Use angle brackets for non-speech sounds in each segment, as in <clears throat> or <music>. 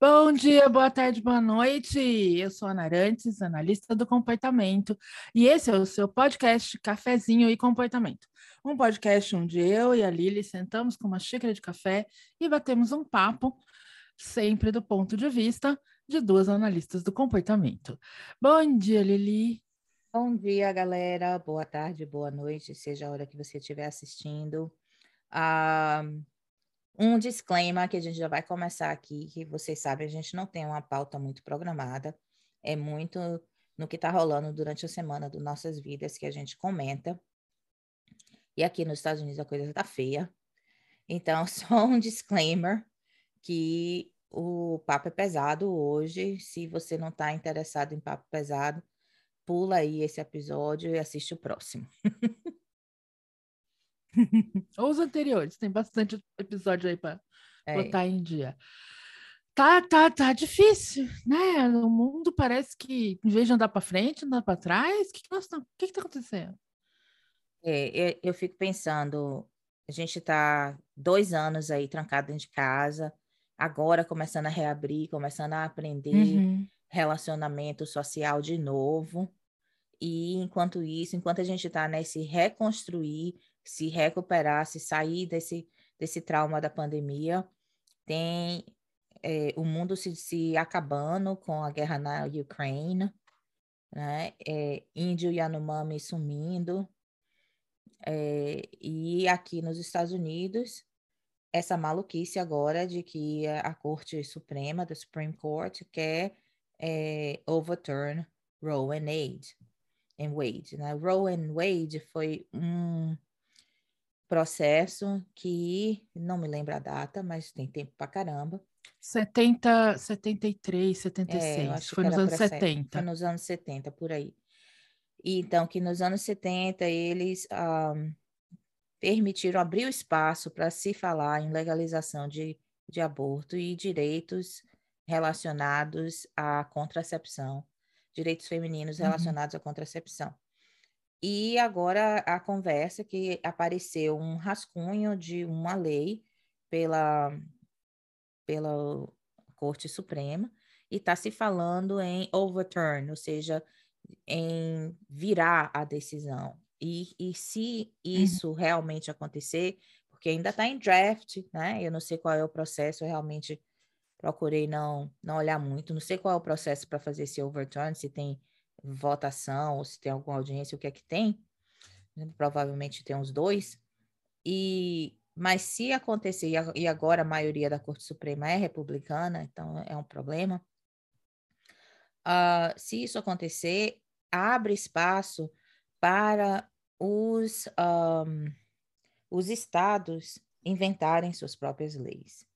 Bom dia, boa tarde, boa noite. Eu sou a Ana Arantes, analista do comportamento, e esse é o seu podcast Cafezinho e Comportamento. Um podcast onde eu e a Lili sentamos com uma xícara de café e batemos um papo, sempre do ponto de vista de duas analistas do comportamento. Bom dia, Lili. Bom dia, galera. Boa tarde, boa noite, seja a hora que você estiver assistindo. Ah, um disclaimer que a gente já vai começar aqui, que vocês sabem, a gente não tem uma pauta muito programada, é muito no que está rolando durante a semana das nossas vidas que a gente comenta. E aqui nos Estados Unidos a coisa está feia. Então, <laughs> só um disclaimer que o papo é pesado hoje. Se você não está interessado em papo pesado, pula aí esse episódio e assiste o próximo. <laughs> <laughs> Ou os anteriores, tem bastante episódio aí para é. botar em dia. Tá, tá, tá difícil, né? O mundo parece que, em vez de andar para frente, andar para trás, o que, que, nós o que, que tá acontecendo? É, eu, eu fico pensando, a gente está dois anos aí trancado dentro de casa, agora começando a reabrir, começando a aprender uhum. relacionamento social de novo. E enquanto isso, enquanto a gente está nesse reconstruir, se recuperar, se sair desse, desse trauma da pandemia. Tem é, o mundo se, se acabando com a guerra na Ucrânia, né? É, índio Yanomami sumindo. É, e aqui nos Estados Unidos, essa maluquice agora de que a Corte Suprema, da Supreme Court, quer é, overturn Roe and Wade. And Wade né? Roe and Wade foi um processo que não me lembro a data, mas tem tempo pra caramba. 70, 73, 76, é, foi nos anos 70. Foi nos anos 70, por aí. E, então, que nos anos 70 eles um, ah, permitiram abrir o espaço para se falar em legalização de, de aborto e direitos relacionados à contracepção, direitos femininos uhum. relacionados uhum. à contracepção. E agora a conversa que apareceu um rascunho de uma lei pela, pela Corte Suprema e está se falando em overturn, ou seja, em virar a decisão. E, e se uhum. isso uhum. realmente acontecer, porque ainda está em draft, né? Eu não sei qual é o processo, realmente procurei não, não olhar muito, não sei qual é o processo para fazer esse overturn, se tem votação, ou se tem alguma audiência, o que é que tem. Né, provavelmente tem os dois. E mas se acontecer, e agora a maioria da Corte Suprema é republicana, então é um problema. Uh, se isso acontecer, abre espaço para os, um, os estados inventarem suas próprias leis.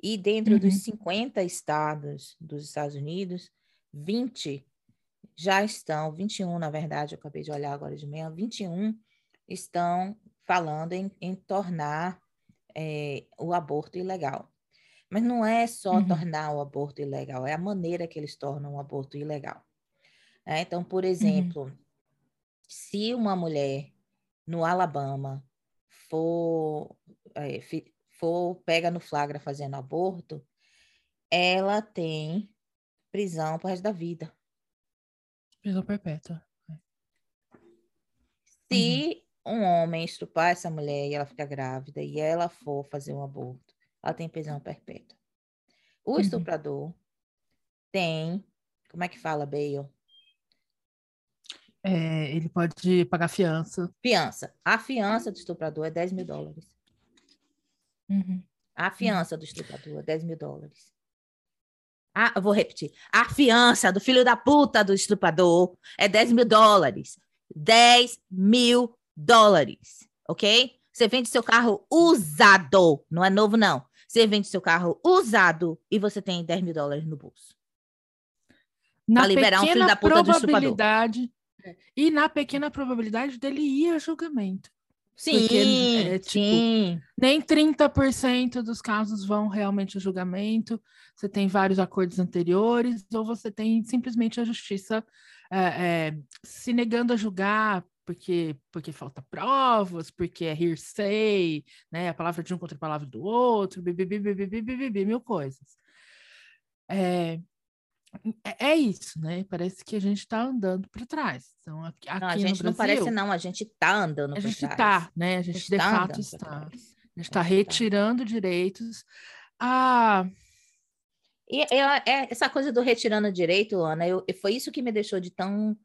E dentro uhum. dos 50 estados dos Estados Unidos, 20 já estão, 21 na verdade, eu acabei de olhar agora de manhã, 21 estão falando em, em tornar é, o aborto ilegal. Mas não é só uhum. tornar o aborto ilegal, é a maneira que eles tornam o aborto ilegal. É, então, por uhum. exemplo, uhum. se uma mulher no Alabama for, é, for pega no flagra fazendo aborto, ela tem prisão para o resto da vida. Prisão perpétua. Se uhum. um homem estuprar essa mulher e ela fica grávida e ela for fazer um aborto, ela tem prisão perpétua. O uhum. estuprador tem, como é que fala, Bale? É, ele pode pagar fiança. Fiança. A fiança do estuprador é 10 mil dólares. Uhum. A fiança do estuprador é 10 mil dólares. A, vou repetir. A fiança do filho da puta do estuprador é 10 mil dólares. 10 mil dólares, ok? Você vende seu carro usado, não é novo, não. Você vende seu carro usado e você tem 10 mil dólares no bolso. Na pra liberar um filho da puta do estuprador. E na pequena probabilidade dele ir a julgamento. Sim, Porque, é, tipo, sim. Nem 30% dos casos vão realmente a julgamento. Você tem vários acordos anteriores, ou você tem simplesmente a justiça é, é, se negando a julgar porque, porque falta provas, porque é hearsay, né? A palavra de um contra a palavra do outro, bibi, bibi, bibi, bibi, bibi, mil coisas. é, é, é isso, né? Parece que a gente está andando para trás. Então, aqui, não, a gente Brasil, não parece, não, a gente está andando A gente está, né? A gente, a gente de tá fato está. A gente está retirando tá. direitos. Ah. E, e é, essa coisa do retirando direito, Ana, eu, foi isso que me deixou de tão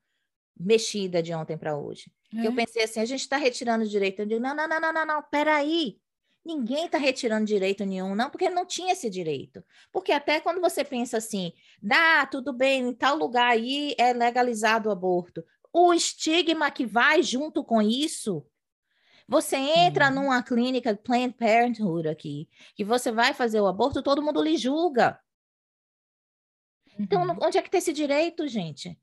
mexida de ontem para hoje. É. Eu pensei assim, a gente está retirando direito. Eu digo, não, não, não, não, não, não, peraí. Ninguém está retirando direito nenhum, não, porque não tinha esse direito. Porque até quando você pensa assim, dá, tudo bem, em tal lugar aí é legalizado o aborto. O estigma que vai junto com isso. Você entra hum. numa clínica Planned Parenthood aqui, que você vai fazer o aborto, todo mundo lhe julga. Então, uhum. Então, onde é que tem esse direito, gente?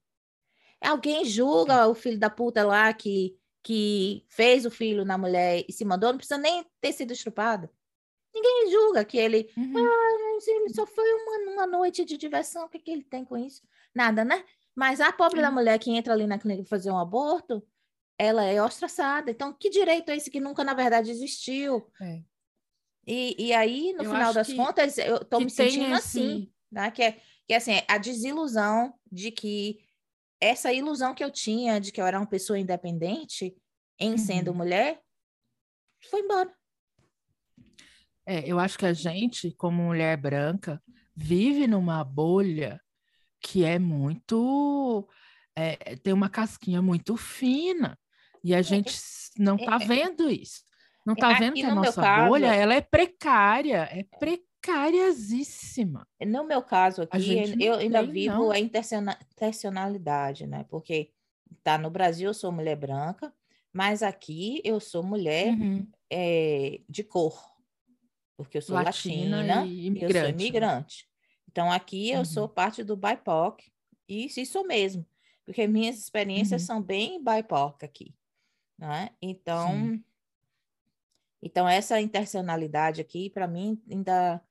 Alguém julga o filho da puta lá que que fez o filho na mulher e se mandou, não precisa nem ter sido estrupado. Ninguém julga que ele, uhum. ah, ele só foi uma, uma noite de diversão, o que, que ele tem com isso? Nada, né? Mas a pobre uhum. da mulher que entra ali na clínica fazer um aborto, ela é ostraçada. Então, que direito é esse que nunca, na verdade, existiu? É. E, e aí, no eu final das que, contas, eu estou me sentindo esse... assim, né? que, é, que é assim, a desilusão de que essa ilusão que eu tinha de que eu era uma pessoa independente em uhum. sendo mulher foi embora. É, eu acho que a gente, como mulher branca, vive numa bolha que é muito. É, tem uma casquinha muito fina. E a é, gente não está é, vendo isso. Não está vendo que a nossa caso, bolha ela é precária, é precária precariosíssima. No meu caso aqui, eu ainda tem, vivo não. a intencionalidade, né? Porque tá no Brasil eu sou mulher branca, mas aqui eu sou mulher uhum. é, de cor, porque eu sou latina, latina e, e eu sou né? imigrante. Então aqui uhum. eu sou uhum. parte do BIPOC e isso sou mesmo, porque minhas experiências uhum. são bem BIPOC aqui, né? Então Sim. Então, essa intencionalidade aqui, para mim, ainda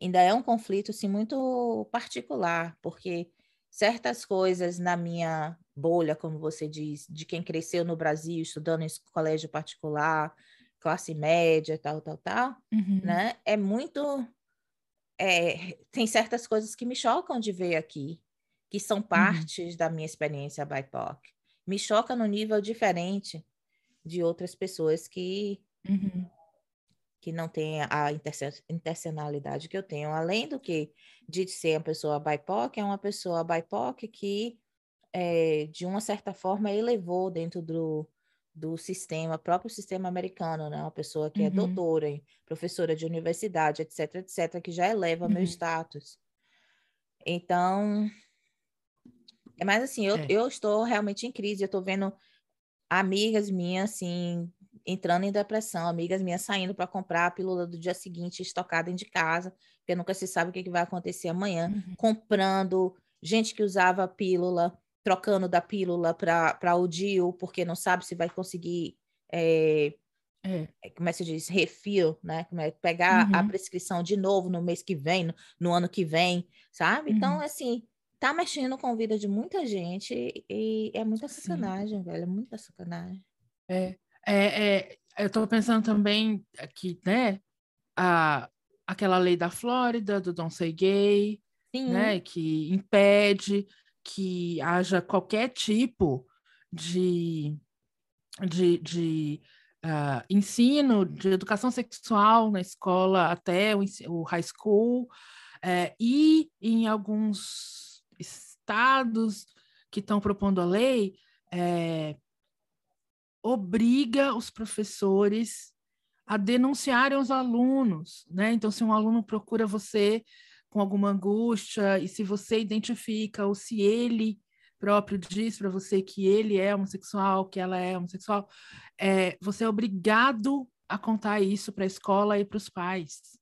ainda é um conflito assim, muito particular, porque certas coisas na minha bolha, como você diz, de quem cresceu no Brasil estudando em colégio particular, classe média, tal, tal, tal, uhum. né? É muito. É, tem certas coisas que me chocam de ver aqui, que são uhum. partes uhum. da minha experiência BIPOC. Me choca no nível diferente de outras pessoas que uhum que não tem a intencionalidade que eu tenho, além do que de ser uma pessoa BIPOC, é uma pessoa BIPOC que, é, de uma certa forma, elevou dentro do, do sistema, próprio sistema americano, né? Uma pessoa que é uhum. é doutora, professora de universidade, etc, etc, que já eleva uhum. meu status. Então, é mais assim, eu, é. eu estou realmente em crise, eu estou vendo amigas minhas, assim, entrando em depressão, amigas minhas saindo para comprar a pílula do dia seguinte estocada dentro de casa, porque nunca se sabe o que, que vai acontecer amanhã, uhum. comprando, gente que usava a pílula, trocando da pílula para o DIU, porque não sabe se vai conseguir, é, é. como é que se diz, refil, né? É, pegar uhum. a prescrição de novo no mês que vem, no, no ano que vem, sabe? Então, uhum. Então, assim, tá mexendo com a vida de muita gente e é muita sacanagem, Sim. velho, é muita sacanagem. É, é, é, eu estou pensando também aqui, né? A, aquela lei da Flórida, do Don't Say Gay, Sim. né? Que impede que haja qualquer tipo de, de, de uh, ensino de educação sexual na escola até o, o high school, é, e em alguns estados que estão propondo a lei, é, obriga os professores a denunciarem os alunos, né? Então, se um aluno procura você com alguma angústia e se você identifica ou se ele próprio diz para você que ele é homossexual, que ela é homossexual, é, você é obrigado a contar isso para a escola e para os pais,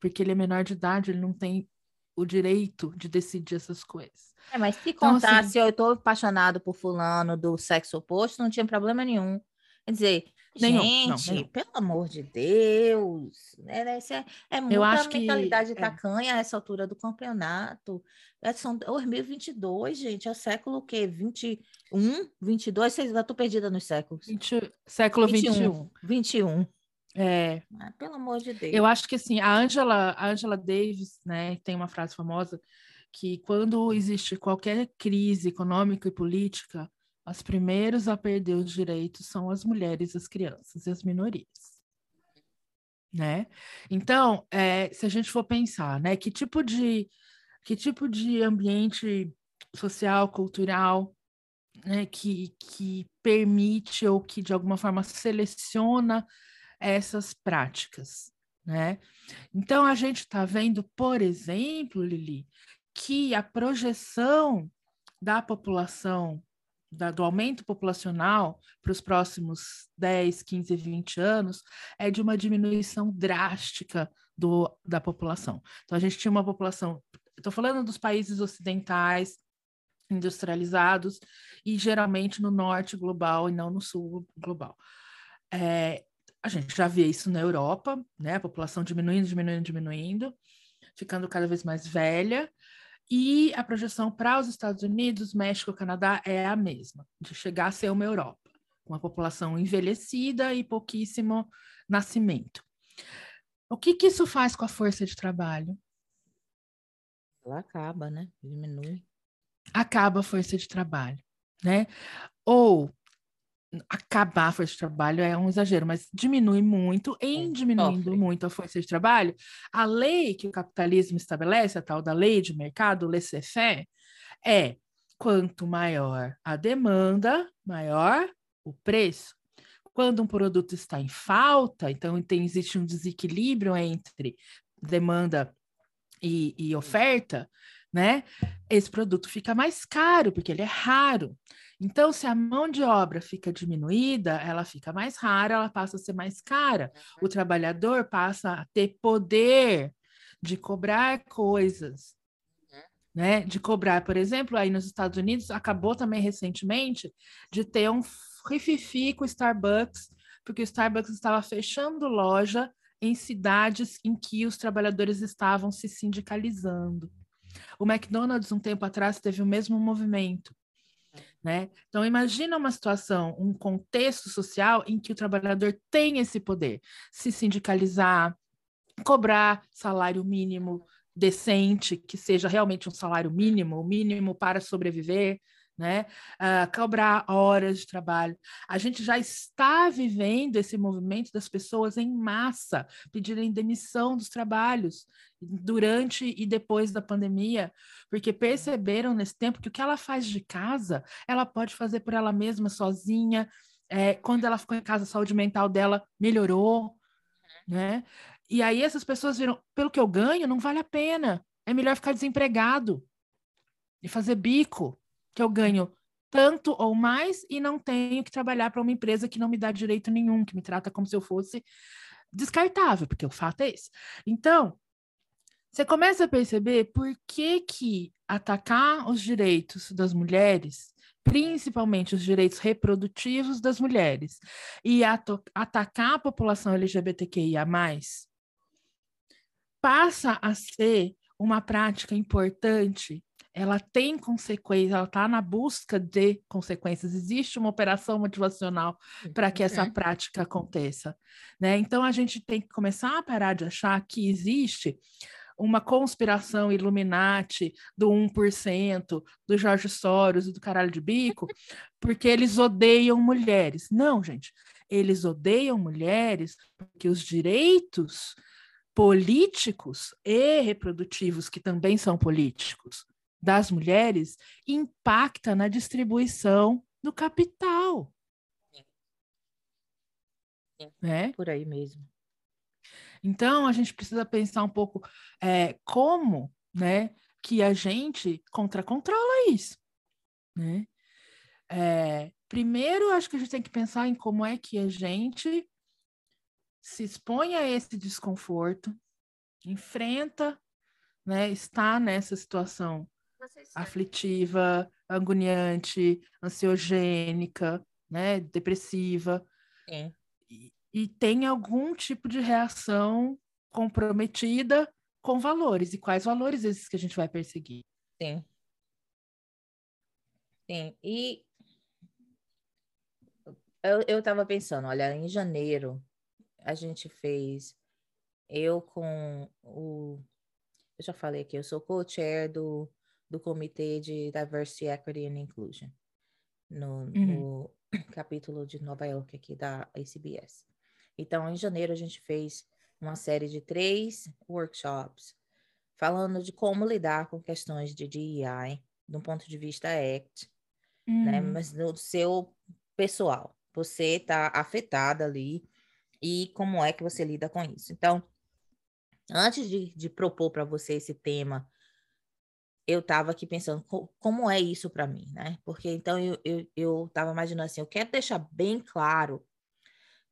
porque ele é menor de idade, ele não tem o direito de decidir essas coisas. É, mas se então, contasse, assim, eu estou apaixonado por fulano do sexo oposto, não tinha problema nenhum. Quer dizer, nenhum, gente, não, pelo amor de Deus, né? né é, é muita mentalidade que, é. tacanha é. a essa altura do campeonato. É, são 2022, gente, é o século o quê? 21, 22? Vocês já estou perdida nos séculos. 20, século 21. 21. 21. É. Ah, pelo amor de Deus. Eu acho que assim, a Angela, a Angela Davis, né, tem uma frase famosa que quando existe qualquer crise econômica e política, os primeiros a perder os direitos são as mulheres, as crianças e as minorias. Né? Então, é, se a gente for pensar, né, que tipo de que tipo de ambiente social, cultural, né, que, que permite ou que de alguma forma seleciona essas práticas, né? Então a gente está vendo, por exemplo, Lili, que a projeção da população, da, do aumento populacional para os próximos 10, 15, 20 anos é de uma diminuição drástica do, da população. Então a gente tinha uma população, estou falando dos países ocidentais, industrializados e geralmente no norte global e não no sul global. É, a gente já vê isso na Europa, né? A população diminuindo, diminuindo, diminuindo, ficando cada vez mais velha. E a projeção para os Estados Unidos, México, Canadá é a mesma, de chegar a ser uma Europa, com a população envelhecida e pouquíssimo nascimento. O que, que isso faz com a força de trabalho? Ela acaba, né? Diminui. Acaba a força de trabalho, né? Ou acabar a força de trabalho é um exagero, mas diminui muito, em diminuindo Sofre. muito a força de trabalho, a lei que o capitalismo estabelece, a tal da lei de mercado, laissez-faire, é quanto maior a demanda, maior o preço. Quando um produto está em falta, então tem, existe um desequilíbrio entre demanda e, e oferta, né? Esse produto fica mais caro, porque ele é raro. Então, se a mão de obra fica diminuída, ela fica mais rara, ela passa a ser mais cara. O trabalhador passa a ter poder de cobrar coisas, né? De cobrar, por exemplo, aí nos Estados Unidos, acabou também recentemente de ter um rififi com o Starbucks, porque o Starbucks estava fechando loja em cidades em que os trabalhadores estavam se sindicalizando. O McDonald's, um tempo atrás, teve o mesmo movimento. Né? Então, imagina uma situação, um contexto social em que o trabalhador tem esse poder, se sindicalizar, cobrar salário mínimo decente, que seja realmente um salário mínimo, o mínimo para sobreviver, né? Uh, cobrar horas de trabalho. A gente já está vivendo esse movimento das pessoas em massa pedirem demissão dos trabalhos durante e depois da pandemia, porque perceberam nesse tempo que o que ela faz de casa, ela pode fazer por ela mesma, sozinha. É, quando ela ficou em casa, a saúde mental dela melhorou, né? E aí essas pessoas viram, pelo que eu ganho, não vale a pena. É melhor ficar desempregado e fazer bico que eu ganho tanto ou mais e não tenho que trabalhar para uma empresa que não me dá direito nenhum, que me trata como se eu fosse descartável, porque o fato é esse. Então, você começa a perceber por que que atacar os direitos das mulheres, principalmente os direitos reprodutivos das mulheres, e atacar a população LGBTQIA+, passa a ser uma prática importante ela tem consequências, ela está na busca de consequências. Existe uma operação motivacional para que essa uhum. prática aconteça. Né? Então, a gente tem que começar a parar de achar que existe uma conspiração Illuminati do 1%, do Jorge Soros e do caralho de bico, <laughs> porque eles odeiam mulheres. Não, gente, eles odeiam mulheres porque os direitos políticos e reprodutivos, que também são políticos, das mulheres impacta na distribuição do capital. Sim. Sim. Né? Por aí mesmo. Então, a gente precisa pensar um pouco é, como né, que a gente contra-controla isso. Né? É, primeiro, acho que a gente tem que pensar em como é que a gente se expõe a esse desconforto, enfrenta, né, está nessa situação aflitiva, agoniante, ansiogênica, né, depressiva. Sim. E, e tem algum tipo de reação comprometida com valores. E quais valores esses que a gente vai perseguir? Sim. Sim. E eu estava pensando, olha, em janeiro, a gente fez, eu com o. Eu já falei aqui, eu sou co-chair do, do Comitê de Diversity, Equity and Inclusion, no, uhum. no <clears throat> capítulo de Nova York aqui da ACBS. Então, em janeiro, a gente fez uma série de três workshops falando de como lidar com questões de DEI, de um ponto de vista ACT, uhum. né? Mas no seu pessoal, você está afetada ali e como é que você lida com isso. Então, antes de, de propor para você esse tema, eu estava aqui pensando como é isso para mim, né? Porque então eu eu, eu imaginando assim, eu quero deixar bem claro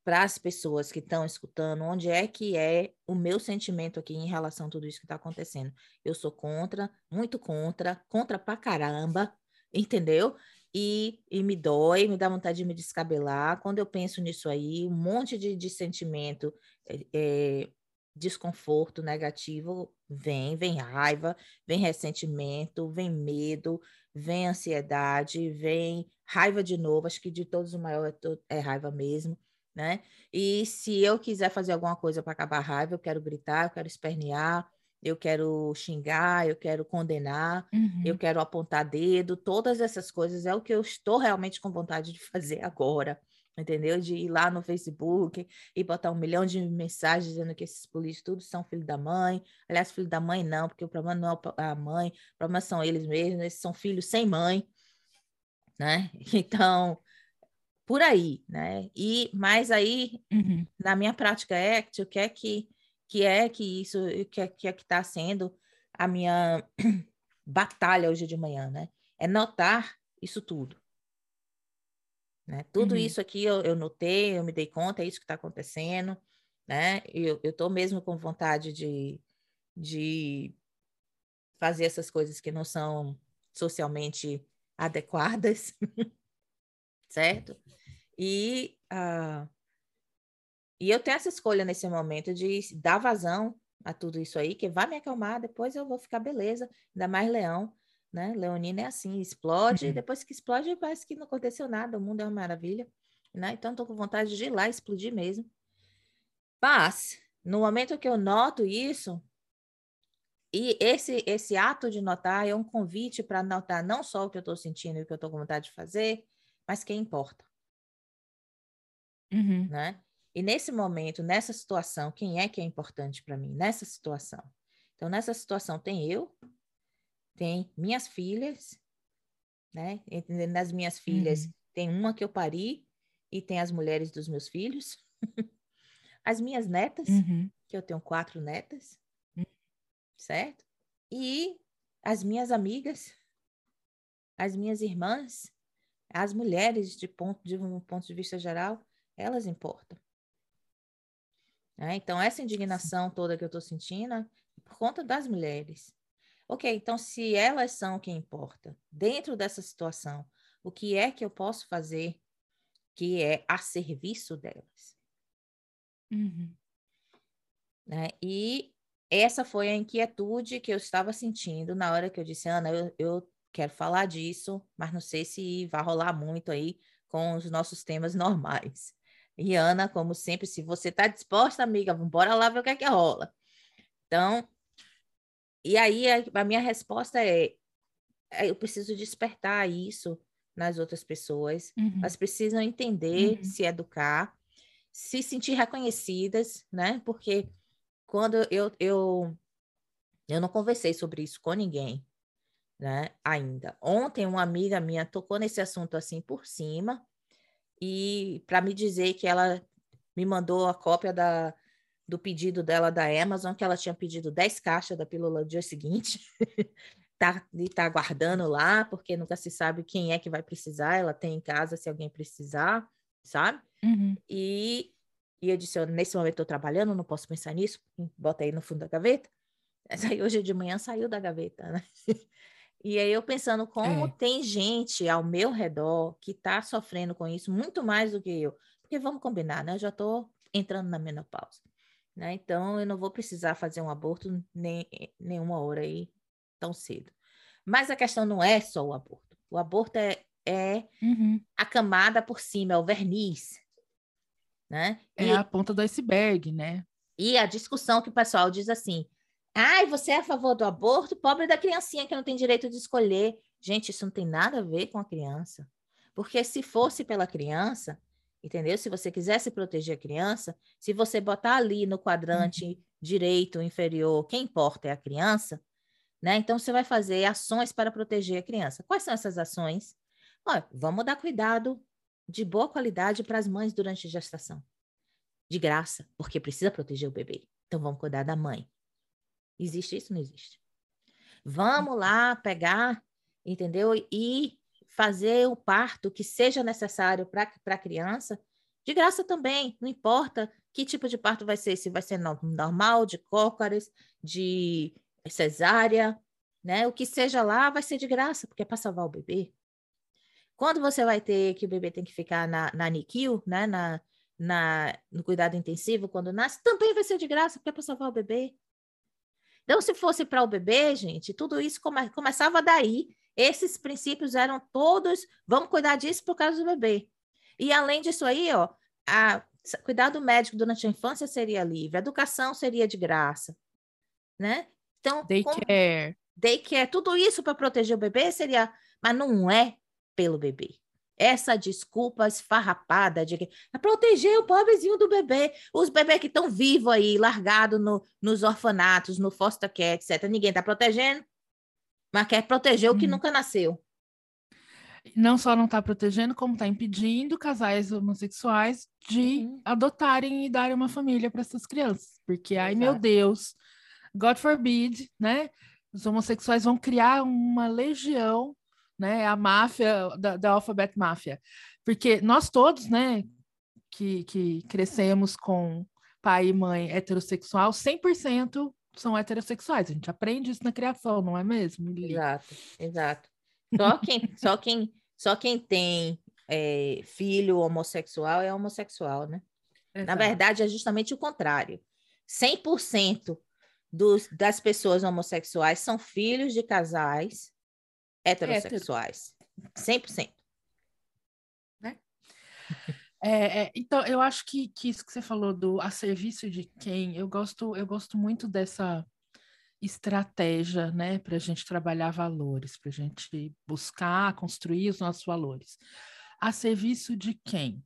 para as pessoas que estão escutando, onde é que é o meu sentimento aqui em relação a tudo isso que está acontecendo. Eu sou contra, muito contra, contra pra caramba, <laughs> entendeu? E, e me dói, me dá vontade de me descabelar. Quando eu penso nisso aí, um monte de, de sentimento, é, desconforto negativo vem, vem raiva, vem ressentimento, vem medo, vem ansiedade, vem raiva de novo. Acho que de todos o maior é, é raiva mesmo né? E se eu quiser fazer alguma coisa para acabar a raiva, eu quero gritar, eu quero espernear, eu quero xingar, eu quero condenar, uhum. eu quero apontar dedo, todas essas coisas é o que eu estou realmente com vontade de <laughs> fazer agora, entendeu? De ir lá no Facebook e botar um milhão de mensagens dizendo que esses políticos todos são filho da mãe. Aliás, filho da mãe não, porque o problema não é a mãe, o problema são eles mesmos, eles são filhos sem mãe, né? <laughs> Então, por aí, né? E mas aí uhum. na minha prática ACT, o que é que que é que isso que é que é que está sendo a minha <clears throat> batalha hoje de manhã, né? É notar isso tudo. Né? Tudo uhum. isso aqui eu, eu notei, eu me dei conta, é isso que está acontecendo, né? Eu estou mesmo com vontade de, de fazer essas coisas que não são socialmente adequadas, <laughs> certo? E, uh, e eu tenho essa escolha nesse momento de dar vazão a tudo isso aí, que vai me acalmar, depois eu vou ficar beleza, ainda mais leão, né? Leonina é assim, explode, uhum. e depois que explode parece que não aconteceu nada, o mundo é uma maravilha, né? Então estou com vontade de ir lá explodir mesmo. Mas, no momento que eu noto isso, e esse, esse ato de notar é um convite para notar não só o que eu estou sentindo e o que eu estou com vontade de fazer, mas quem importa. Uhum. Né? E nesse momento, nessa situação, quem é que é importante para mim? Nessa situação. Então, nessa situação, tem eu, tem minhas filhas, né? Entre nas minhas filhas, uhum. tem uma que eu pari e tem as mulheres dos meus filhos. <laughs> as minhas netas, uhum. que eu tenho quatro netas, uhum. certo? E as minhas amigas, as minhas irmãs, as mulheres de ponto de um ponto de vista geral, elas importam. Né? Então, essa indignação toda que eu estou sentindo é por conta das mulheres. Ok, então, se elas são quem importa, dentro dessa situação, o que é que eu posso fazer que é a serviço delas? Uhum. Né? E essa foi a inquietude que eu estava sentindo na hora que eu disse, Ana, eu, eu quero falar disso, mas não sei se vai rolar muito aí com os nossos temas <laughs> normais. E Ana, como sempre, se você está disposta, amiga, vamos embora lá ver o que é que rola. Então, e aí a, a minha resposta é, é, eu preciso despertar isso nas outras pessoas. Uhum. Elas precisam entender, uhum. se educar, se sentir reconhecidas, né? Porque quando eu, eu, eu não conversei sobre isso com ninguém, né? Ainda. Ontem uma amiga minha tocou nesse assunto assim por cima, e para me dizer que ela me mandou a cópia da, do pedido dela da Amazon, que ela tinha pedido 10 caixas da pílula no dia seguinte, <laughs> tá, e tá aguardando lá, porque nunca se sabe quem é que vai precisar, ela tem em casa se alguém precisar, sabe? Uhum. E, e eu disse, nesse momento estou trabalhando, não posso pensar nisso, bota aí no fundo da gaveta. Mas aí hoje de manhã saiu da gaveta, né? <laughs> E aí eu pensando como é. tem gente ao meu redor que está sofrendo com isso muito mais do que eu. Porque vamos combinar, né? Eu já estou entrando na menopausa. Né? Então eu não vou precisar fazer um aborto nem nenhuma hora aí tão cedo. Mas a questão não é só o aborto. O aborto é, é uhum. a camada por cima, é o verniz. né? É E- a ponta do iceberg, né? E a discussão que o pessoal diz assim: ai, você é a favor do aborto, pobre da criancinha que não tem direito de escolher. Gente, isso não tem nada a ver com a criança. Porque se fosse pela criança, entendeu? Se você quisesse proteger a criança, se você botar ali no quadrante direito, inferior, quem importa é a criança, né? Então você vai fazer ações para proteger a criança. Quais são essas ações? Olha, vamos dar cuidado de boa qualidade para as mães durante a gestação de graça, porque precisa proteger o bebê. Então vamos cuidar da mãe. Existe isso? Não existe. Vamos lá pegar, entendeu? E fazer o parto que seja necessário para a criança, de graça também. Não importa que tipo de parto vai ser, se vai ser no- normal, de cócoras, de cesárea, né? O que seja lá vai ser de graça, porque é para salvar o bebê. Quando você vai ter que o bebê tem que ficar na, na NICU, né? Na, na, no cuidado intensivo quando nasce, também vai ser de graça, porque é para salvar o bebê. Então, se fosse para o bebê, gente, tudo isso come- começava daí. Esses princípios eram todos, vamos cuidar disso por causa do bebê. E além disso aí, ó, a, cuidado médico durante a infância seria livre, a educação seria de graça, né? Então, Daycare. daycare, tudo isso para proteger o bebê seria, mas não é pelo bebê. Essa desculpa esfarrapada de que é proteger o pobrezinho do bebê, os bebês que estão vivos aí, largados no, nos orfanatos, no foster care, etc. Ninguém está protegendo, mas quer proteger o que Uhum. nunca nasceu. Não só não está protegendo, como está impedindo casais homossexuais de Uhum. adotarem e darem uma família para essas crianças. Porque, ai meu. Deus, God forbid, né? Os homossexuais vão criar uma legião, né? A máfia, da, da Alphabet Máfia. Porque nós todos, né, que, que crescemos com pai e mãe heterossexual, 100% são heterossexuais. A gente aprende isso na criação, não é mesmo? Lili? Exato, exato. Só quem, só quem, só quem tem é, filho homossexual é homossexual, né? Na Exato. verdade, é justamente o contrário. 100% dos, das pessoas homossexuais são filhos de casais heterossexuais. 100%. É, é, então, eu acho que, que isso que você falou do a serviço de quem, eu gosto, eu gosto muito dessa estratégia, né, para a gente trabalhar valores, para a gente buscar construir os nossos valores. A serviço de quem?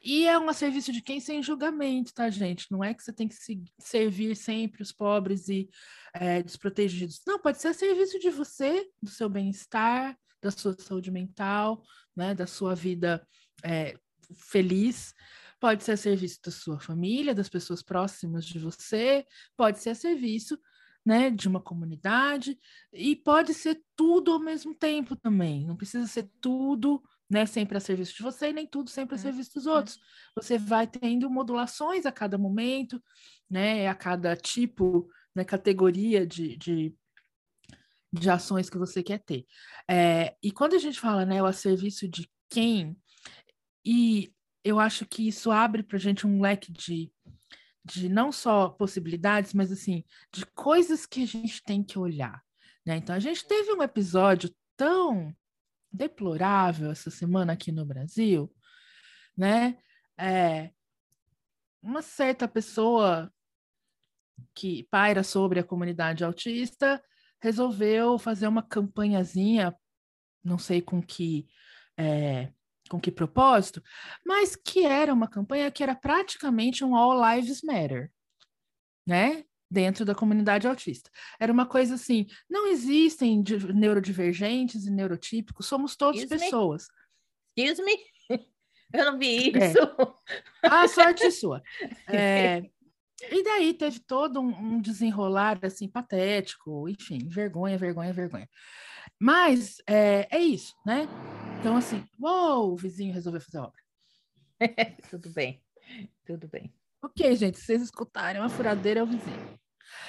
E é um serviço de quem sem julgamento, tá, gente? Não é que você tem que se- servir sempre os pobres e é, desprotegidos. Não, pode ser a serviço de você, do seu bem-estar, da sua saúde mental, né, da sua vida é, feliz. Pode ser a serviço da sua família, das pessoas próximas de você, pode ser a serviço né, de uma comunidade, e pode ser tudo ao mesmo tempo também. Não precisa ser tudo né, sempre a serviço de você e nem tudo sempre a É, serviço dos outros. Você vai tendo modulações a cada momento, né, a cada tipo, né, categoria de, de, de ações que você quer ter. É, e quando a gente fala, né, o a serviço de quem, e eu acho que isso abre para gente um leque de, de não só possibilidades, mas assim, de coisas que a gente tem que olhar. Né? Então, a gente teve um episódio tão deplorável essa semana aqui no Brasil, né? É, uma certa pessoa que paira sobre a comunidade autista resolveu fazer uma campanhazinha, não sei com que é, com que propósito, mas que era uma campanha que era praticamente um All Lives Matter, né? Dentro da comunidade autista. Era uma coisa assim: não existem di- neurodivergentes e neurotípicos, somos todos Excuse me? pessoas. Excuse me? <laughs> Eu não vi É. isso. A sorte sua. <laughs> É, e daí teve todo um, um desenrolar assim patético, enfim, vergonha, vergonha, vergonha. Mas é, é isso, né? Então, assim, uou, o vizinho resolveu fazer a obra. <laughs> Tudo bem. Tudo bem. Ok, gente, vocês escutarem uma furadeira, é o vizinho.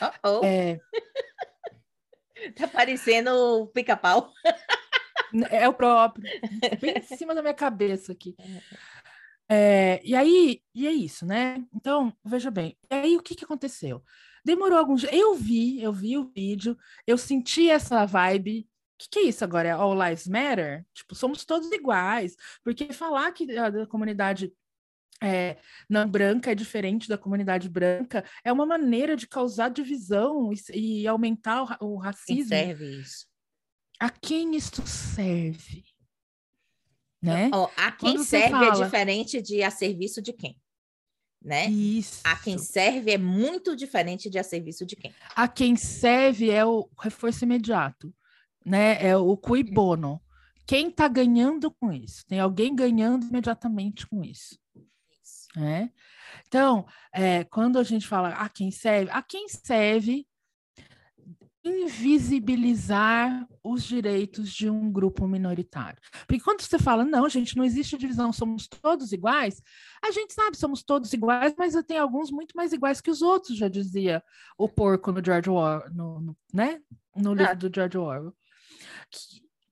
Oh, oh. É, <laughs> Tá parecendo o pica-pau. <laughs> é o próprio, bem em cima da minha cabeça aqui. É, e aí, e é isso, né? Então, veja bem, e aí o que, que aconteceu? Demorou alguns dias. Eu vi, eu vi o vídeo, eu senti essa vibe. O que, que é isso agora? É All Lives Matter? Tipo, somos todos iguais. Porque falar que a, da comunidade é, não branca é diferente da comunidade branca, é uma maneira de causar divisão e, e aumentar o, o racismo. Quem serve isso? A quem isso serve? Né? Oh, a quem Quando serve é fala... é diferente de a serviço de quem? Né? Isso. A quem serve é muito diferente de a serviço de quem? A quem serve é o reforço imediato, né? É o cui bono. Quem está ganhando com isso? Tem alguém ganhando imediatamente com isso. Né? Então, é, quando a gente fala a quem serve, a quem serve invisibilizar os direitos de um grupo minoritário. Porque quando você fala, não, gente, não existe divisão, somos todos iguais, a gente sabe, somos todos iguais, mas tem alguns muito mais iguais que os outros, já dizia o porco no George Orwell, no, no, né? no livro do George Orwell.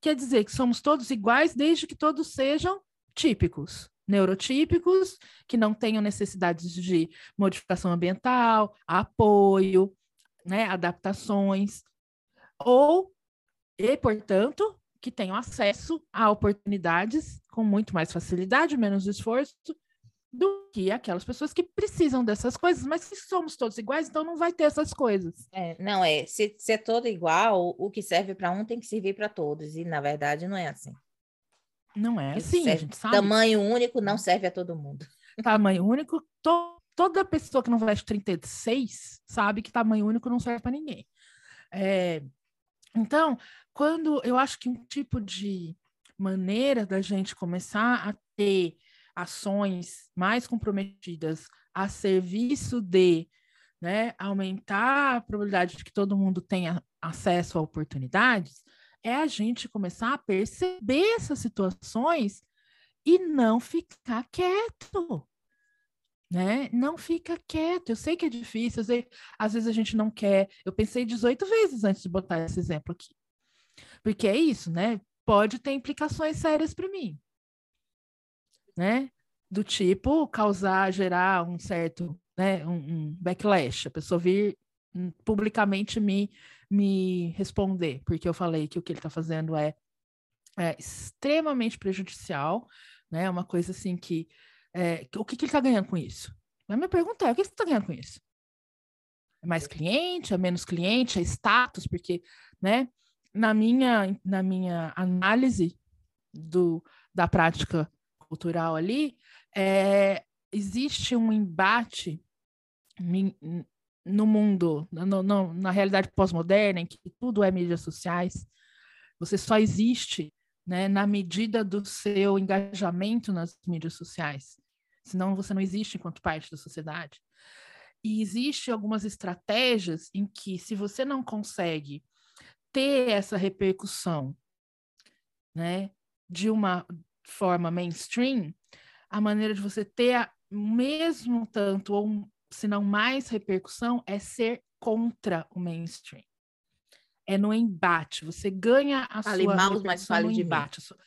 Quer dizer que somos todos iguais desde que todos sejam típicos neurotípicos, que não tenham necessidades de modificação ambiental, apoio, né, adaptações, ou, e, portanto, que tenham acesso a oportunidades com muito mais facilidade, menos esforço, do que aquelas pessoas que precisam dessas coisas, mas se somos todos iguais, então não vai ter essas coisas. É, não é, se, se é todo igual, o que serve para um tem que servir para todos, e na verdade não é assim. Não é assim, serve, a gente sabe. Tamanho único não serve a todo mundo. <laughs> Tamanho único, to, toda pessoa que não veste 36 sabe que tamanho único não serve para ninguém. É, então, quando eu acho que um tipo de maneira da gente começar a ter ações mais comprometidas a serviço de né, aumentar a probabilidade de que todo mundo tenha acesso a oportunidades, é a gente começar a perceber essas situações e não ficar quieto. Né? Não fica quieto. Eu sei que é difícil, sei, às vezes a gente não quer. Eu pensei 18 vezes antes de botar esse exemplo aqui. Porque é isso, né? Pode ter implicações sérias para mim. Né? Do tipo causar, gerar um certo, né, um, um backlash, a pessoa vir hum, publicamente me me responder, porque eu falei que o que ele está fazendo é, é, extremamente prejudicial, né? Uma coisa assim que. É, o que, que ele está ganhando com isso? A minha pergunta é: o que você está ganhando com isso? É mais cliente, é menos cliente, é status? Porque, né? Na minha, na minha análise do, da prática cultural ali, é, existe um embate no mundo, no, no, na realidade pós-moderna, em que tudo é mídias sociais, você só existe né, na medida do seu engajamento nas mídias sociais. Senão você não existe enquanto parte da sociedade. E existe algumas estratégias em que, se você não consegue ter essa repercussão né, de uma forma mainstream, a maneira de você ter a, mesmo tanto ou se não mais repercussão, é ser contra o mainstream. É no embate. Você ganha a fale sua mal, mas fale no embate. A sua,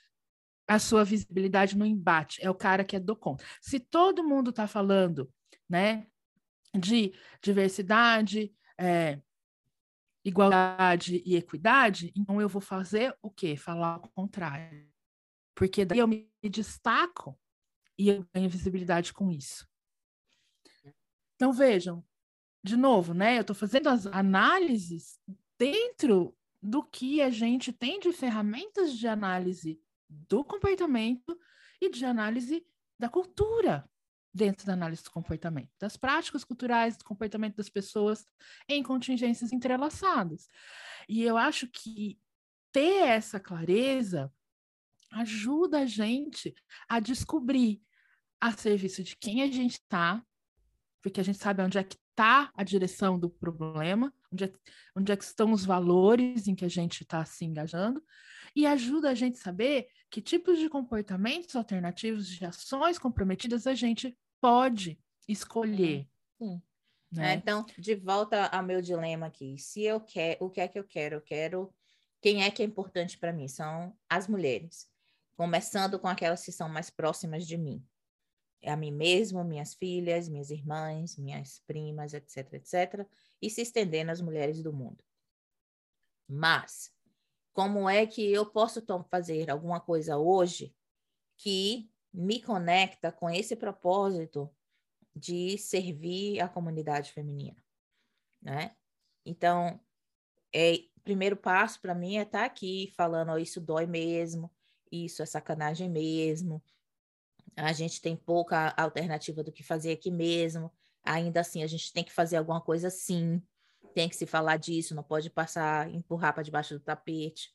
a sua, visibilidade no embate. É o cara que é do contra. Se todo mundo está falando né, de diversidade, é, igualdade e equidade, então eu vou fazer o quê? Falar o contrário. Porque daí eu me destaco e eu ganho visibilidade com isso. Então, vejam, de novo, né? Eu estou fazendo as análises dentro do que a gente tem de ferramentas de análise do comportamento e de análise da cultura dentro da análise do comportamento, das práticas culturais, do comportamento das pessoas em contingências entrelaçadas. E eu acho que ter essa clareza ajuda a gente a descobrir a serviço de quem a gente está, porque a gente sabe onde é que está a direção do problema, onde é, onde é que estão os valores em que a gente está se engajando, e ajuda a gente a saber que tipos de comportamentos alternativos, de ações comprometidas a gente pode escolher. Sim. Né? É, então, de volta ao meu dilema aqui. Se eu quero, o que é que eu quero? Eu quero quem é que é importante para mim? São as mulheres, começando com aquelas que são mais próximas de mim a mim mesmo, minhas filhas, minhas irmãs, minhas primas, etc, etc, e se estender nas mulheres do mundo. Mas, como é que eu posso fazer alguma coisa hoje que me conecta com esse propósito de servir a comunidade feminina, né? Então, é, primeiro passo para mim é estar tá aqui falando, oh, isso dói mesmo, isso é sacanagem mesmo, a gente tem pouca alternativa do que fazer aqui mesmo, ainda assim a gente tem que fazer alguma coisa sim, tem que se falar disso, não pode passar, empurrar para debaixo do tapete,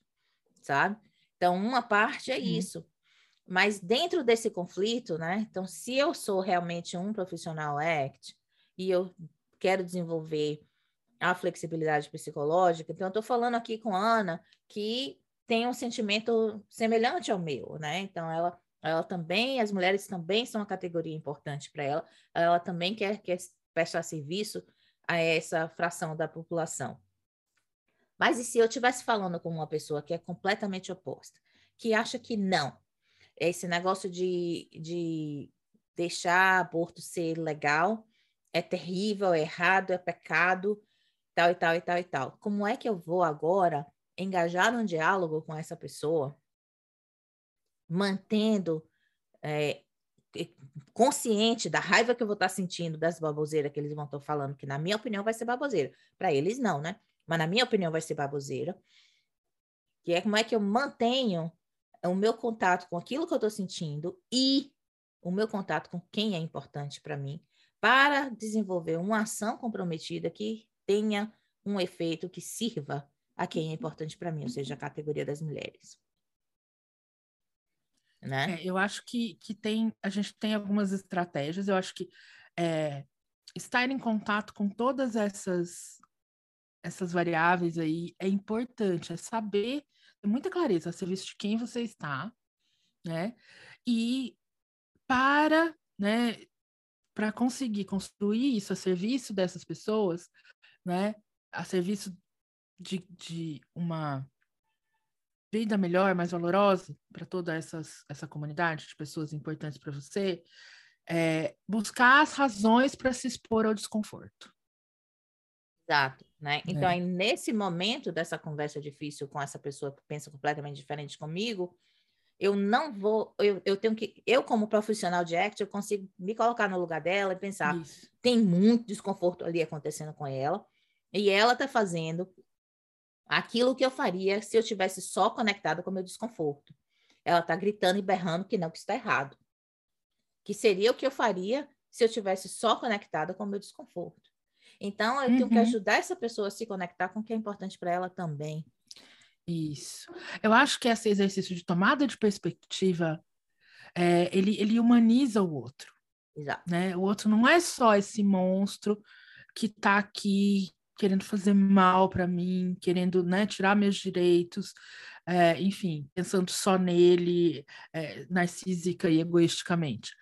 sabe? Então, uma parte é hum. isso. Mas dentro desse conflito, né? Então, se eu sou realmente um profissional ACT e eu quero desenvolver a flexibilidade psicológica, então eu estou falando aqui com a Ana que tem um sentimento semelhante ao meu, né? Então, ela ela também, as mulheres também são uma categoria importante para ela, ela também quer, quer prestar serviço a essa fração da população. Mas e se eu estivesse falando com uma pessoa que é completamente oposta, que acha que não, esse negócio de, de deixar aborto ser legal é terrível, é errado, é pecado, tal e tal e tal e tal. Como é que eu vou agora engajar num diálogo com essa pessoa mantendo é, consciente da raiva que eu vou estar sentindo das baboseiras que eles vão estar falando, que na minha opinião vai ser baboseira. Para eles não, né? Mas na minha opinião vai ser baboseira. Que é como é que eu mantenho o meu contato com aquilo que eu estou sentindo e o meu contato com quem é importante para mim, para desenvolver uma ação comprometida que tenha um efeito que sirva a quem é importante para mim, ou seja, a categoria das mulheres né? É, eu acho que, que tem, a gente tem algumas estratégias, eu acho que é, estar em contato com todas essas, essas variáveis aí é importante, é saber, ter muita clareza a serviço de quem você está, né? E para, né, para conseguir construir isso a serviço dessas pessoas, né, a serviço de, de uma vida melhor, mais valorosa para toda essas, essa comunidade de pessoas importantes para você, é buscar as razões para se expor ao desconforto. Exato, né? Então, é. aí, nesse momento dessa conversa difícil com essa pessoa que pensa completamente diferente comigo, eu não vou, eu, eu tenho que, eu como profissional de ACT, eu consigo me colocar no lugar dela e pensar, Isso. tem muito desconforto ali acontecendo com ela, e ela está fazendo aquilo que eu faria se eu tivesse só conectada com o meu desconforto. Ela está gritando e berrando que não, que está errado. Que seria o que eu faria se eu tivesse só conectada com o meu desconforto. Então, eu uhum. tenho que uhum. ajudar essa pessoa a se conectar com o que é importante para ela também. Isso. Eu acho que esse exercício de tomada de perspectiva, é, ele, ele humaniza o outro. Exato. Né? O outro não é só esse monstro que está aqui querendo fazer mal para mim, querendo né, tirar meus direitos, é, enfim, pensando só nele, é, narcísica e egoisticamente.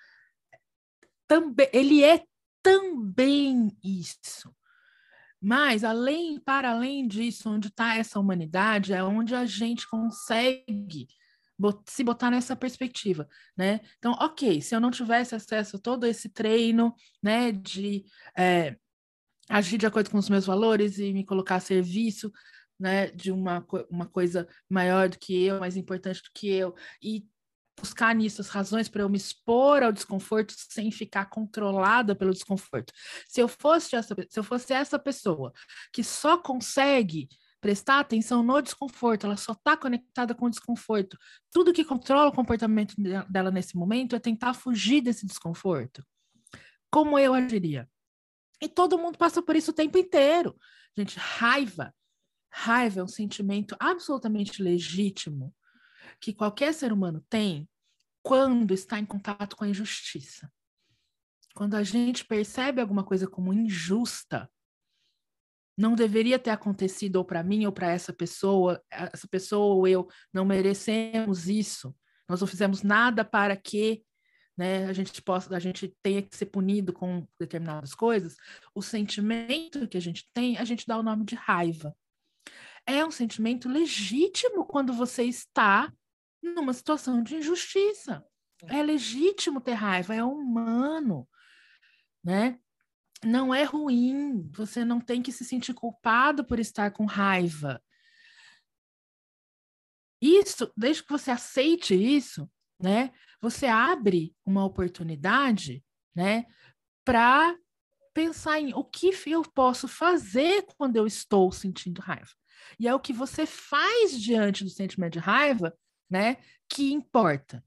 Também, ele é também isso. Mas, além, para além disso, onde está essa humanidade, é onde a gente consegue se botar nessa perspectiva, né? Então, ok, se eu não tivesse acesso a todo esse treino, né, de é, agir de acordo com os meus valores e me colocar a serviço né, de uma, uma coisa maior do que eu, mais importante do que eu, e buscar nisso as razões para eu me expor ao desconforto sem ficar controlada pelo desconforto. Se eu fosse essa, se eu fosse essa pessoa que só consegue prestar atenção no desconforto, ela só está conectada com o desconforto. Tudo que controla o comportamento dela nesse momento é tentar fugir desse desconforto. Como eu agiria? E todo mundo passa por isso o tempo inteiro. Gente, raiva. Raiva é um sentimento absolutamente legítimo que qualquer ser humano tem quando está em contato com a injustiça. Quando a gente percebe alguma coisa como injusta, não deveria ter acontecido ou para mim ou para essa pessoa, essa pessoa ou eu não merecemos isso. Nós não fizemos nada para que né, a gente possa, a gente tenha que ser punido com determinadas coisas, o sentimento que a gente tem, a gente dá o nome de raiva. É um sentimento legítimo quando você está numa situação de injustiça. É legítimo ter raiva, é humano, né? Não é ruim, você não tem que se sentir culpado por estar com raiva. Isso, desde que você aceite isso, né? Você abre uma oportunidade, né, para pensar em o que eu posso fazer quando eu estou sentindo raiva. E é o que você faz diante do sentimento de raiva, né, que importa.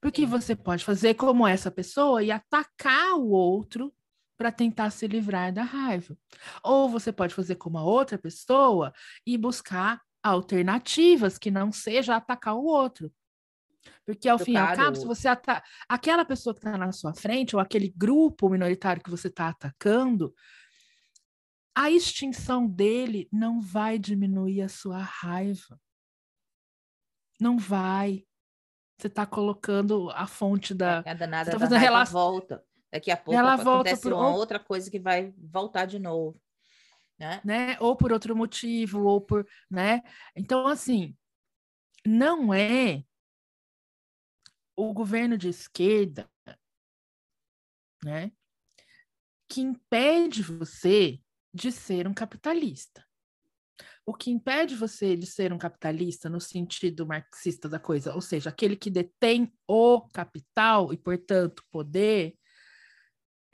Porque você pode fazer como essa pessoa e atacar o outro para tentar se livrar da raiva. Ou você pode fazer como a outra pessoa e buscar alternativas que não seja atacar o outro. Porque ao fim e ao cabo, se você ataca aquela pessoa que está na sua frente, ou aquele grupo minoritário que você está atacando, a extinção dele não vai diminuir a sua raiva. Não vai. Você está colocando a fonte da. É, a danada tá da raiva relação... volta. Daqui a pouco ela acontece por... uma outra coisa que vai voltar de novo. Né? né? Ou por outro motivo, ou por. Né? Então, assim, não é o governo de esquerda né, que impede você de ser um capitalista. O que impede você de ser um capitalista no sentido marxista da coisa, ou seja, aquele que detém o capital e, portanto, poder,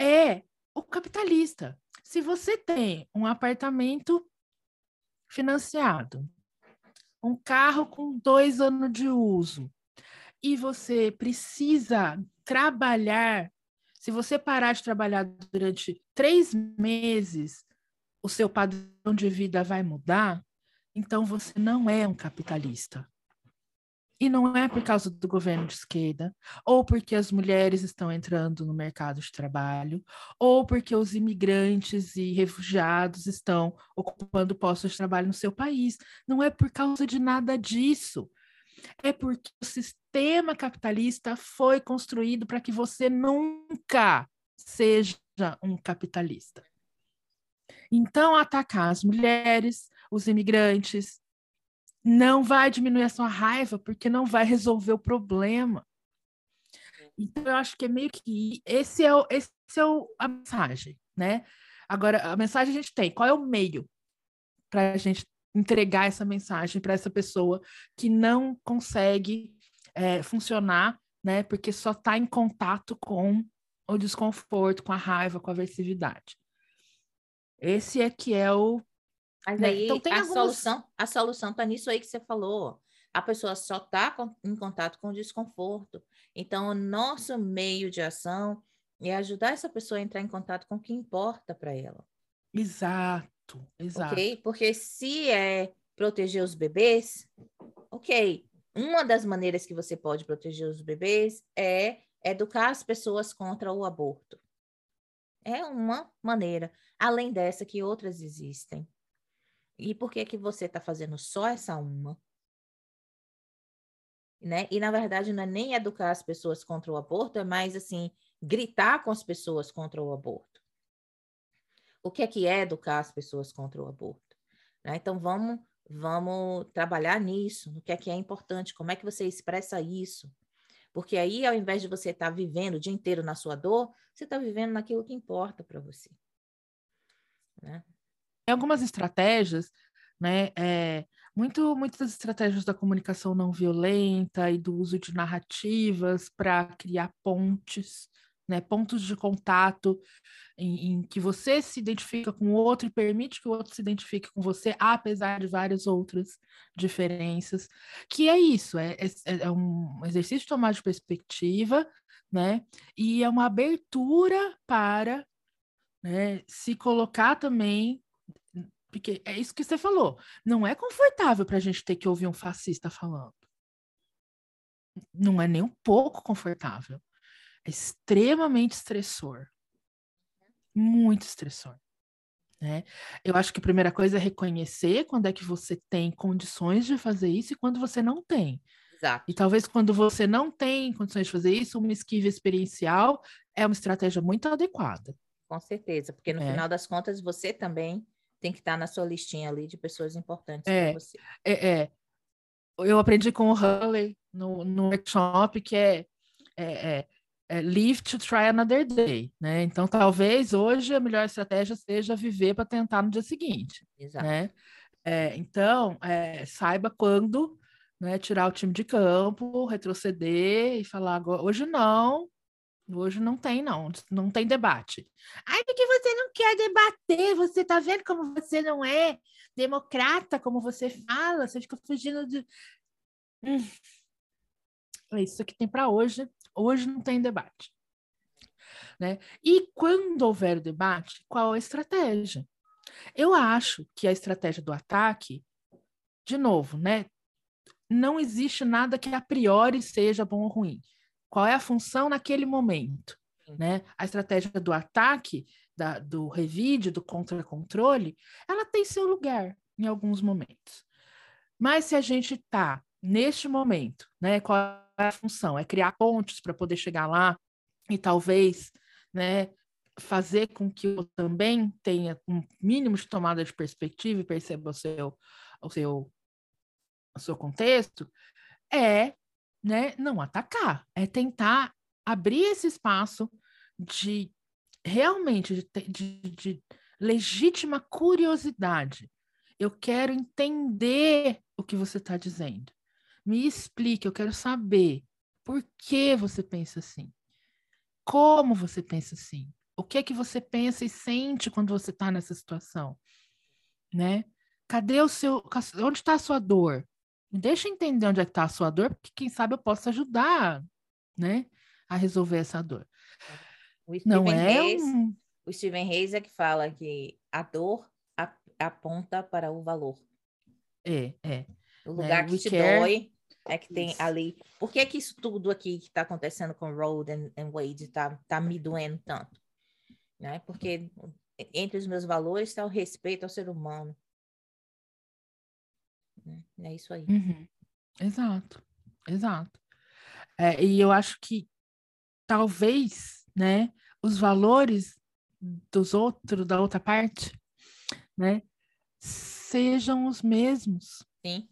é o capitalista. Se você tem um apartamento financiado, um carro com dois anos de uso, e você precisa trabalhar, se você parar de trabalhar durante três meses, o seu padrão de vida vai mudar, então você não é um capitalista. E não é por causa do governo de esquerda, ou porque as mulheres estão entrando no mercado de trabalho, ou porque os imigrantes e refugiados estão ocupando postos de trabalho no seu país. Não é por causa de nada disso. É porque o sistema capitalista foi construído para que você nunca seja um capitalista. Então, atacar as mulheres, os imigrantes, não vai diminuir a sua raiva, porque não vai resolver o problema. Então, eu acho que é meio que esse é, o, esse é o, a mensagem, né? Agora, a mensagem a gente tem, qual é o meio para a gente entregar essa mensagem para essa pessoa que não consegue é, funcionar, né? Porque só está em contato com o desconforto, com a raiva, com a aversividade. Esse é que é o mas né? aí então, a algumas... solução, a solução está nisso aí que você falou. A pessoa só está em contato com o desconforto. Então, o nosso meio de ação é ajudar essa pessoa a entrar em contato com o que importa para ela. Exato, exato. Ok? Porque se é proteger os bebês, ok. Uma das maneiras que você pode proteger os bebês é educar as pessoas contra o aborto. É uma maneira. Além dessa, que outras existem. E por que que você está fazendo só essa uma? Né? E na verdade não é nem educar as pessoas contra o aborto, é mais assim, gritar com as pessoas contra o aborto. O que é que é educar as pessoas contra o aborto? Né? Então vamos vamos trabalhar nisso, no que é que é importante, como é que você expressa isso. Porque aí, ao invés de você estar tá vivendo o dia inteiro na sua dor, você está vivendo naquilo que importa para você. Né? algumas estratégias, né? É, muito, muitas estratégias da comunicação não violenta e do uso de narrativas para criar pontes, né? Pontos de contato em, em, que você se identifica com o outro e permite que o outro se identifique com você, apesar de várias outras diferenças. Que é isso, é, é, é um exercício de tomar de perspectiva, né? E é uma abertura para né, se colocar também porque é isso que você falou. Não é confortável para a gente ter que ouvir um fascista falando. Não é nem um pouco confortável. É extremamente estressor. Muito estressor. Né? Eu acho que a primeira coisa é reconhecer quando é que você tem condições de fazer isso e quando você não tem. Exato. E talvez quando você não tem condições de fazer isso, uma esquiva experiencial é uma estratégia muito adequada. Com certeza, porque no é. final das contas você também tem que estar na sua listinha ali de pessoas importantes é, para você. É, é. Eu aprendi com o Hurley no, no workshop que é, é, é, é live to try another day, né? Então, talvez hoje a melhor estratégia seja viver para tentar no dia seguinte, Exato. né? É, então, é, saiba quando né, tirar o time de campo, retroceder e falar agora, hoje não, hoje não tem não, não tem debate. Ai, porque você não quer debater, você tá vendo como você não é democrata, como você fala, você fica fugindo de... Hum. É isso que tem para hoje, hoje não tem debate. Né? E quando houver debate, qual a estratégia? Eu acho que a estratégia do ataque, de novo, né? Não existe nada que a priori seja bom ou ruim. Qual é a função naquele momento? Né? A estratégia do ataque, da, do revide, do contra-controle, ela tem seu lugar em alguns momentos. Mas se a gente está neste momento, né, qual a função? É criar pontes para poder chegar lá e talvez né, fazer com que eu também tenha um mínimo de tomada de perspectiva e perceba o seu, o seu, o seu contexto, é né, não atacar, é tentar abrir esse espaço de realmente de, de, de legítima curiosidade. Eu quero entender o que você está dizendo. Me explique, eu quero saber por que você pensa assim. Como você pensa assim? O que é que você pensa e sente quando você está nessa situação? Né? Cadê o seu. Onde está a sua dor? Me deixa entender onde é que está a sua dor, porque quem sabe eu posso ajudar, né? A resolver essa dor. Não é Reis, um... O Steven Reis é que fala que a dor aponta para o valor. É, é. O lugar né? que te care... dói é que tem isso. ali. Por que, que isso tudo aqui que está acontecendo com Road and, and Wade está tá me doendo tanto? né? Porque entre os meus valores está o respeito ao ser humano. Né? É isso aí. Uhum. Exato, exato. É, e eu acho que talvez, né, os valores dos outros, da outra parte, né, sejam os mesmos. Sim.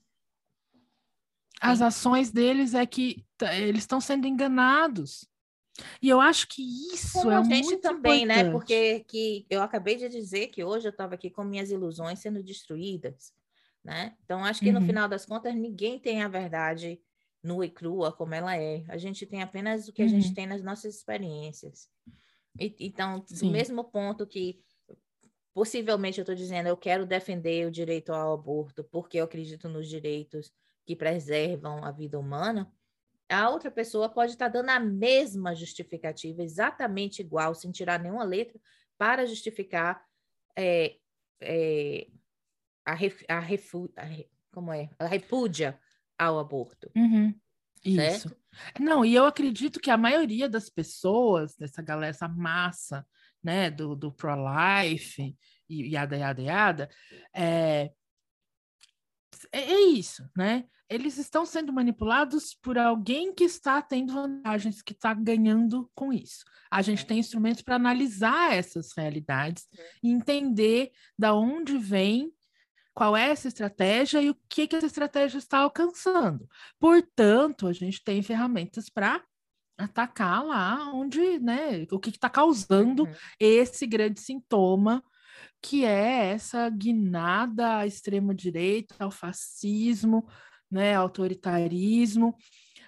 As ações deles é que eles estão sendo enganados. E eu acho que isso Como é a gente também, né? importante. né? Porque que eu acabei de dizer que hoje eu estava aqui com minhas ilusões sendo destruídas, né? Então acho que uhum. no final das contas ninguém tem a verdade nua e crua como ela é. A gente tem apenas o que uhum. a gente uhum. tem nas nossas experiências. E, então, Sim. do mesmo ponto que possivelmente eu estou dizendo eu quero defender o direito ao aborto porque eu acredito nos direitos que preservam a vida humana, a outra pessoa pode estar dando a mesma justificativa, exatamente igual, sem tirar nenhuma letra, para justificar é, é, a, ref, a, refu, a, como é? a repúdia ao aborto. Uhum. Isso. Não, e eu acredito que a maioria das pessoas, dessa galera, essa massa, né, do, do pro-life e yada, yada, yada, é, é, é isso, né? eles estão sendo manipulados por alguém que está tendo vantagens, que está ganhando com isso. A gente é. tem instrumentos para analisar essas realidades é. e entender da onde vem, qual é essa estratégia e o que, que essa estratégia está alcançando. Portanto, a gente tem ferramentas para atacar lá onde, né, o que está causando uhum. esse grande sintoma que é essa guinada à extrema direita, ao fascismo, né, autoritarismo,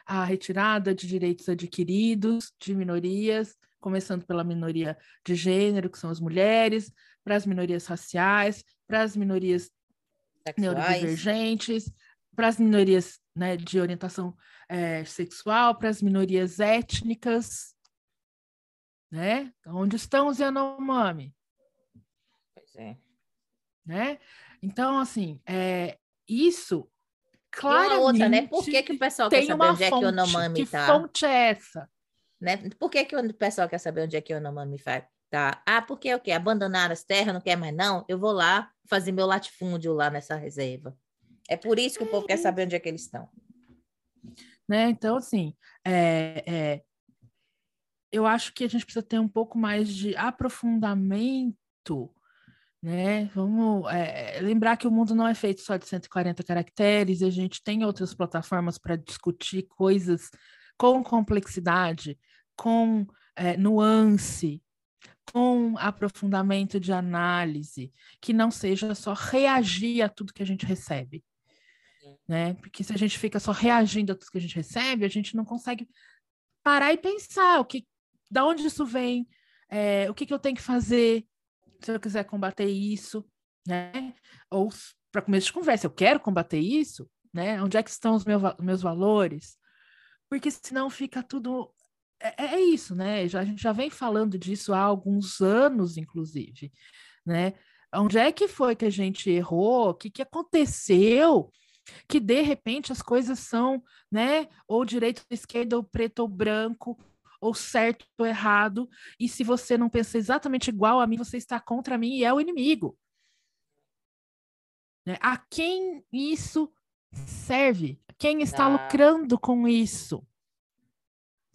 a retirada de direitos adquiridos de minorias, começando pela minoria de gênero, que são as mulheres, para as minorias raciais, para as minorias Sexuais. neurodivergentes, para as minorias né, de orientação é, sexual, para as minorias étnicas, né? Onde estão os Yanomami? Pois é. Né? Então, assim, é, isso claramente. E uma outra, né? Por que, que o pessoal quer saber onde fonte, é que o Yanomami está? Que fonte é essa? Né? Por que, que o pessoal quer saber onde é que o Yanomami tá? Ah, porque o quê? Abandonar as terras, não quer mais não? Eu vou lá fazer meu latifúndio lá nessa reserva. É por isso que o povo quer saber onde é que eles estão. Né? Então, assim, é, é, eu acho que a gente precisa ter um pouco mais de aprofundamento né? Vamos é, lembrar que o mundo não é feito só de 140 caracteres, a gente tem outras plataformas para discutir coisas com complexidade, com é, nuance, com aprofundamento de análise, que não seja só reagir a tudo que a gente recebe. né? Porque se a gente fica só reagindo a tudo que a gente recebe, a gente não consegue parar e pensar o que, da onde isso vem, é, o que, que eu tenho que fazer se eu quiser combater isso, né? Ou para começo de conversa, eu quero combater isso, né? Onde é que estão os meu, meus valores? Porque senão fica tudo é, é, é isso, né? Já, a gente já vem falando disso há alguns anos, inclusive, né? Onde é que foi que a gente errou? O que, que aconteceu? Que de repente as coisas são, né? Ou direito ou esquerda, ou preto ou branco, ou certo ou errado. E se você não pensa exatamente igual a mim, você está contra mim e é o inimigo. Né? A quem isso serve? Quem está ah. lucrando com isso?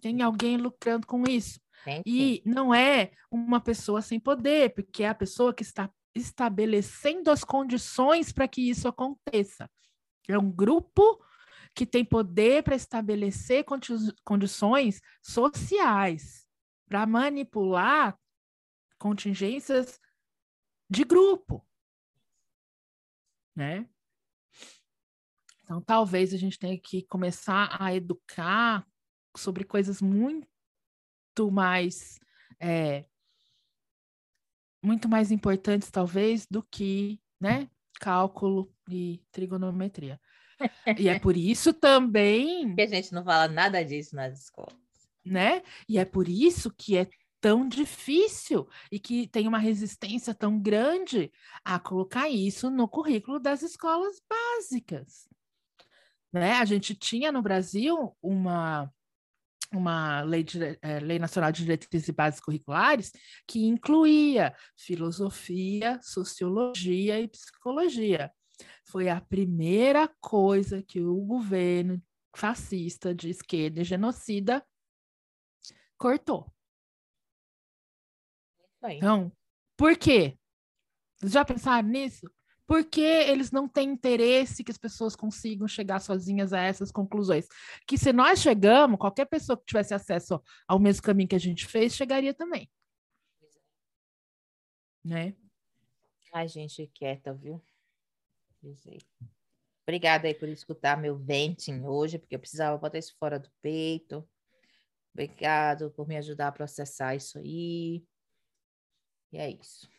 Tem alguém lucrando com isso. E não é uma pessoa sem poder, porque é a pessoa que está estabelecendo as condições para que isso aconteça. É um grupo que tem poder para estabelecer condi condições sociais, para manipular contingências de grupo, né? Então, talvez a gente tenha que começar a educar sobre coisas muito mais é, muito mais importantes talvez do que né cálculo e trigonometria e é por isso também <laughs> que a gente não fala nada disso nas escolas. Né? E é por isso que é tão difícil e que tem uma resistência tão grande a colocar isso no currículo das escolas básicas. Né? A gente tinha no Brasil uma uma lei, de, é, lei Nacional de Diretrizes e Bases Curriculares que incluía filosofia, sociologia e psicologia. Foi a primeira coisa que o governo fascista de esquerda e genocida cortou. Então, por quê? Já pensaram nisso? porque eles não têm interesse que as pessoas consigam chegar sozinhas a essas conclusões. Que se nós chegamos, qualquer pessoa que tivesse acesso ao mesmo caminho que a gente fez, chegaria também. Né? Ai, gente quieta, viu? Obrigada aí por escutar meu venting hoje, porque eu precisava botar isso fora do peito. Obrigado por me ajudar a processar isso aí. E é isso.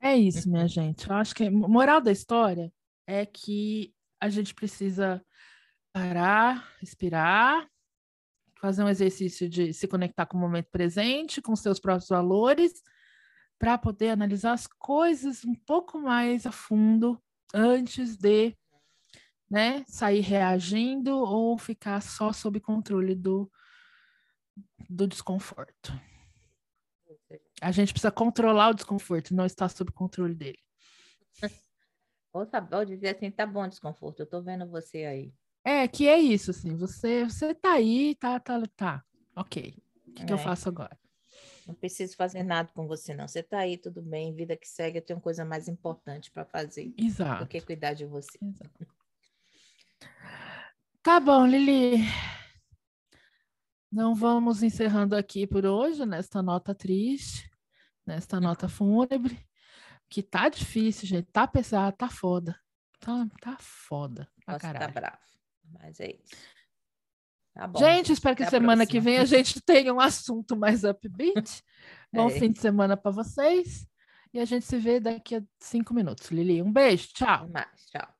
É isso, minha gente. Eu acho que a moral da história é que a gente precisa parar, respirar, fazer um exercício de se conectar com o momento presente, com seus próprios valores, para poder analisar as coisas um pouco mais a fundo antes de né, sair reagindo ou ficar só sob controle do, do desconforto. A gente precisa controlar o desconforto, não está sob controle dele. Ou, tá, ou dizer assim, tá bom desconforto, eu tô vendo você aí. É, que é isso, assim, você, você tá aí, tá, tá, tá, ok. O que, é. que eu é. faço agora? Não preciso fazer nada com você, não. Você tá aí, tudo bem, vida que segue, eu tenho coisa mais importante para fazer. Exato. Do que cuidar de você. Exato. Tá bom, Lili. Não vamos encerrando aqui por hoje, nesta nota triste, nesta nota fúnebre, que tá difícil, gente, tá pesado, tá foda. Tá, tá foda. Pra Nossa, tá bravo. Mas é isso. Tá gente, espero que semana que vem a gente <laughs> tenha um assunto mais upbeat. <laughs> Bom é. fim de semana para vocês. E a gente se vê daqui a cinco minutos. Lili, um beijo. Tchau. Mais, tchau.